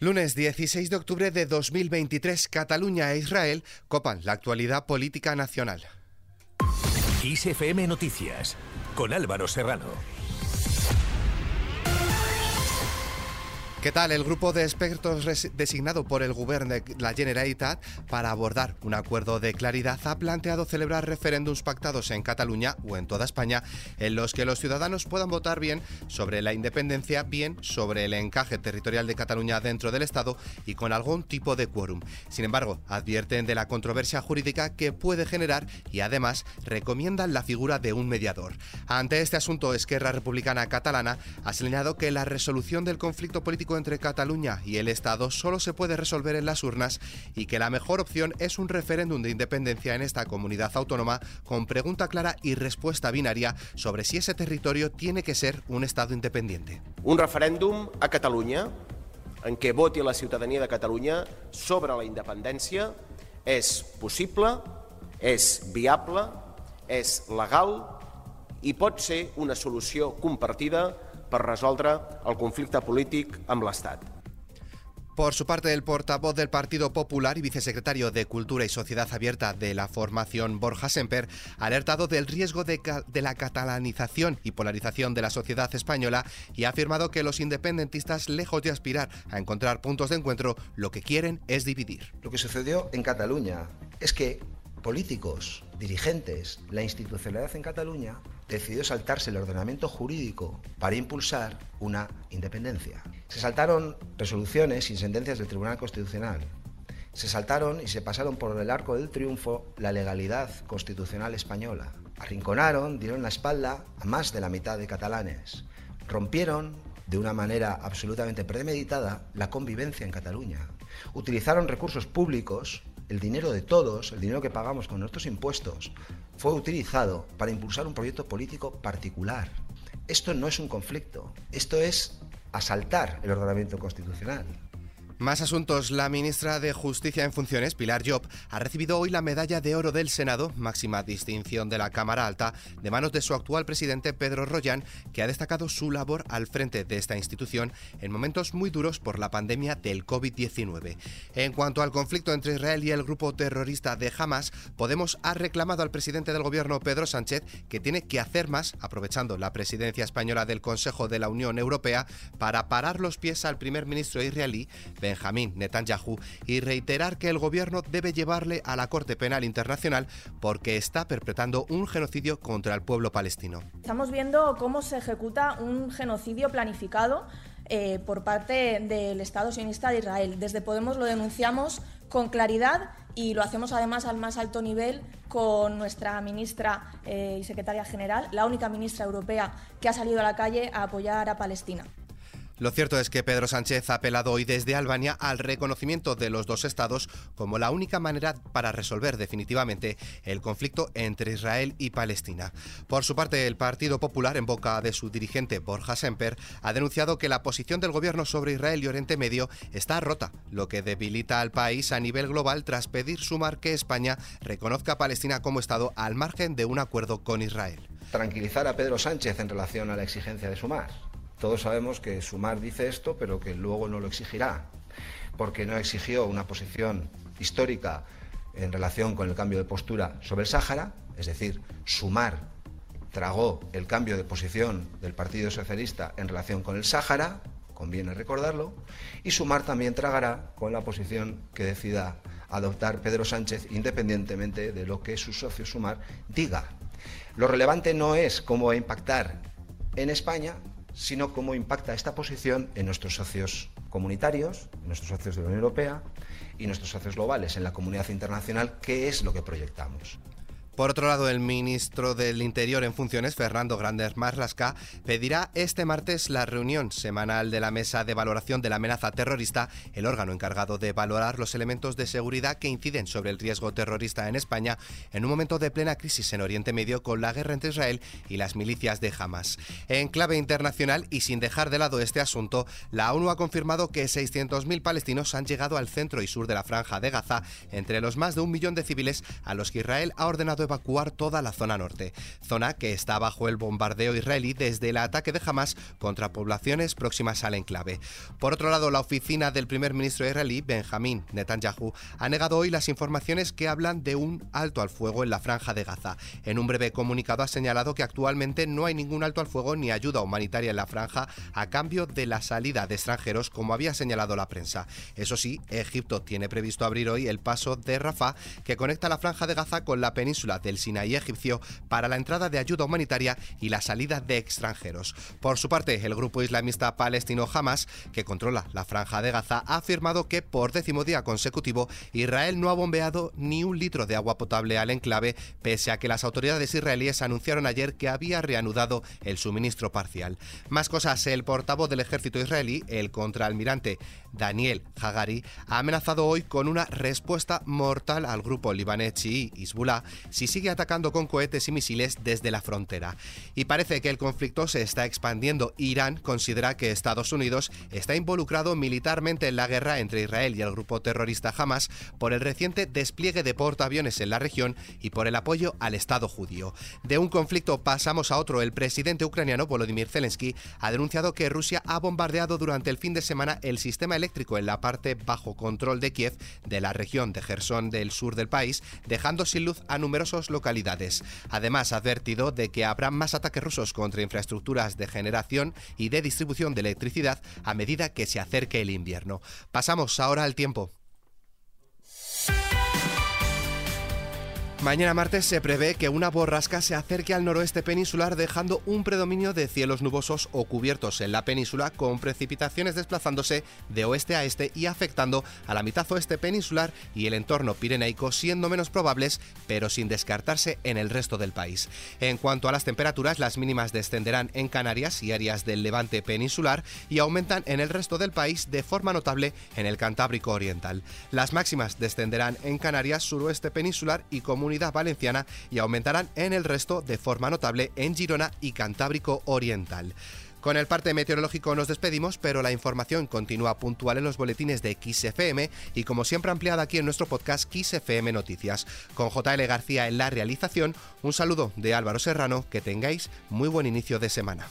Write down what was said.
Lunes 16 de octubre de 2023, Cataluña e Israel copan la actualidad política nacional. ISFM Noticias, con Álvaro Serrano. ¿Qué tal? El grupo de expertos designado por el Gobierno de la Generalitat para abordar un acuerdo de claridad ha planteado celebrar referéndums pactados en Cataluña o en toda España en los que los ciudadanos puedan votar bien sobre la independencia, bien sobre el encaje territorial de Cataluña dentro del Estado y con algún tipo de quórum. Sin embargo, advierten de la controversia jurídica que puede generar y además recomiendan la figura de un mediador. Ante este asunto, Esquerra Republicana Catalana ha señalado que la resolución del conflicto político entre Cataluña y el Estado solo se puede resolver en las urnas y que la mejor opción es un referéndum de independencia en esta comunidad autónoma con pregunta clara y respuesta binaria sobre si ese territorio tiene que ser un Estado independiente. Un referéndum a Catalunya en què voti la ciutadania de Catalunya sobre la independència és possible, és viable, és legal i pot ser una solució compartida per resoldre el conflicte polític amb l'Estat. Por su parte, el portavoz del Partido Popular y vicesecretario de Cultura y Sociedad Abierta de la formación, Borja Semper, ha alertado del riesgo de, de, la catalanización y polarización de la sociedad española y ha afirmado que los independentistas, lejos de aspirar a encontrar puntos de encuentro, lo que quieren es dividir. Lo que sucedió en Cataluña es que políticos, dirigentes, la institucionalidad en Cataluña decidió saltarse el ordenamiento jurídico para impulsar una independencia. Se saltaron resoluciones y sentencias del Tribunal Constitucional. Se saltaron y se pasaron por el arco del triunfo la legalidad constitucional española. Arrinconaron, dieron la espalda a más de la mitad de catalanes. Rompieron de una manera absolutamente premeditada la convivencia en Cataluña. Utilizaron recursos públicos el dinero de todos, el dinero que pagamos con nuestros impuestos, fue utilizado para impulsar un proyecto político particular. Esto no es un conflicto, esto es asaltar el ordenamiento constitucional. Más asuntos. La ministra de Justicia en funciones, Pilar Job, ha recibido hoy la medalla de oro del Senado, máxima distinción de la Cámara Alta, de manos de su actual presidente Pedro Rollán, que ha destacado su labor al frente de esta institución en momentos muy duros por la pandemia del COVID-19. En cuanto al conflicto entre Israel y el grupo terrorista de Hamas, Podemos ha reclamado al presidente del gobierno Pedro Sánchez que tiene que hacer más, aprovechando la presidencia española del Consejo de la Unión Europea, para parar los pies al primer ministro israelí Benjamín Netanyahu y reiterar que el gobierno debe llevarle a la Corte Penal Internacional porque está perpetrando un genocidio contra el pueblo palestino. Estamos viendo cómo se ejecuta un genocidio planificado eh, por parte del Estado sionista de Israel. Desde Podemos lo denunciamos con claridad y lo hacemos además al más alto nivel con nuestra ministra eh, y secretaria general, la única ministra europea que ha salido a la calle a apoyar a Palestina. Lo cierto es que Pedro Sánchez ha apelado hoy desde Albania al reconocimiento de los dos estados como la única manera para resolver definitivamente el conflicto entre Israel y Palestina. Por su parte, el Partido Popular, en boca de su dirigente Borja Semper, ha denunciado que la posición del gobierno sobre Israel y Oriente Medio está rota, lo que debilita al país a nivel global tras pedir sumar que España reconozca a Palestina como Estado al margen de un acuerdo con Israel. Tranquilizar a Pedro Sánchez en relación a la exigencia de sumar todos sabemos que Sumar dice esto, pero que luego no lo exigirá, porque no exigió una posición histórica en relación con el cambio de postura sobre el Sáhara, es decir, Sumar tragó el cambio de posición del Partido Socialista en relación con el Sáhara, conviene recordarlo, y Sumar también tragará con la posición que decida adoptar Pedro Sánchez independientemente de lo que su socio Sumar diga. Lo relevante no es cómo va a impactar en España, sino cómo impacta esta posición en nuestros socios comunitarios, en nuestros socios de la Unión Europea y nuestros socios globales, en la comunidad internacional, qué es lo que proyectamos. Por otro lado, el ministro del Interior en funciones, Fernando Grandes Marlasca, pedirá este martes la reunión semanal de la Mesa de Valoración de la Amenaza Terrorista, el órgano encargado de valorar los elementos de seguridad que inciden sobre el riesgo terrorista en España en un momento de plena crisis en Oriente Medio con la guerra entre Israel y las milicias de Hamas. En clave internacional y sin dejar de lado este asunto, la ONU ha confirmado que 600.000 palestinos han llegado al centro y sur de la franja de Gaza, entre los más de un millón de civiles a los que Israel ha ordenado evacuar toda la zona norte, zona que está bajo el bombardeo israelí desde el ataque de Hamas contra poblaciones próximas al enclave. Por otro lado, la oficina del primer ministro israelí, Benjamín Netanyahu, ha negado hoy las informaciones que hablan de un alto al fuego en la franja de Gaza. En un breve comunicado ha señalado que actualmente no hay ningún alto al fuego ni ayuda humanitaria en la franja a cambio de la salida de extranjeros, como había señalado la prensa. Eso sí, Egipto tiene previsto abrir hoy el paso de Rafah, que conecta la franja de Gaza con la península del Sinaí egipcio para la entrada de ayuda humanitaria y la salida de extranjeros. Por su parte, el grupo islamista palestino Hamas, que controla la franja de Gaza, ha afirmado que por décimo día consecutivo Israel no ha bombeado ni un litro de agua potable al enclave, pese a que las autoridades israelíes anunciaron ayer que había reanudado el suministro parcial. Más cosas, el portavoz del ejército israelí, el contraalmirante Daniel Hagari, ha amenazado hoy con una respuesta mortal al grupo libanés chií Hezbollah si sigue atacando con cohetes y misiles desde la frontera. Y parece que el conflicto se está expandiendo. Irán considera que Estados Unidos está involucrado militarmente en la guerra entre Israel y el grupo terrorista Hamas por el reciente despliegue de portaaviones en la región y por el apoyo al Estado judío. De un conflicto pasamos a otro. El presidente ucraniano Volodymyr Zelensky ha denunciado que Rusia ha bombardeado durante el fin de semana el sistema eléctrico en la parte bajo control de Kiev de la región de Gerson del sur del país, dejando sin luz a localidades. Además, advertido de que habrá más ataques rusos contra infraestructuras de generación y de distribución de electricidad a medida que se acerque el invierno. Pasamos ahora al tiempo. Mañana martes se prevé que una borrasca se acerque al noroeste peninsular dejando un predominio de cielos nubosos o cubiertos en la península con precipitaciones desplazándose de oeste a este y afectando a la mitad oeste peninsular y el entorno pirenaico siendo menos probables pero sin descartarse en el resto del país. En cuanto a las temperaturas, las mínimas descenderán en Canarias y áreas del levante peninsular y aumentan en el resto del país de forma notable en el Cantábrico Oriental. Las máximas descenderán en Canarias, suroeste peninsular y Valenciana y aumentarán en el resto de forma notable en Girona y Cantábrico Oriental. Con el parte meteorológico nos despedimos, pero la información continúa puntual en los boletines de XFM y como siempre ampliada aquí en nuestro podcast XFM Noticias. Con JL García en la realización, un saludo de Álvaro Serrano, que tengáis muy buen inicio de semana.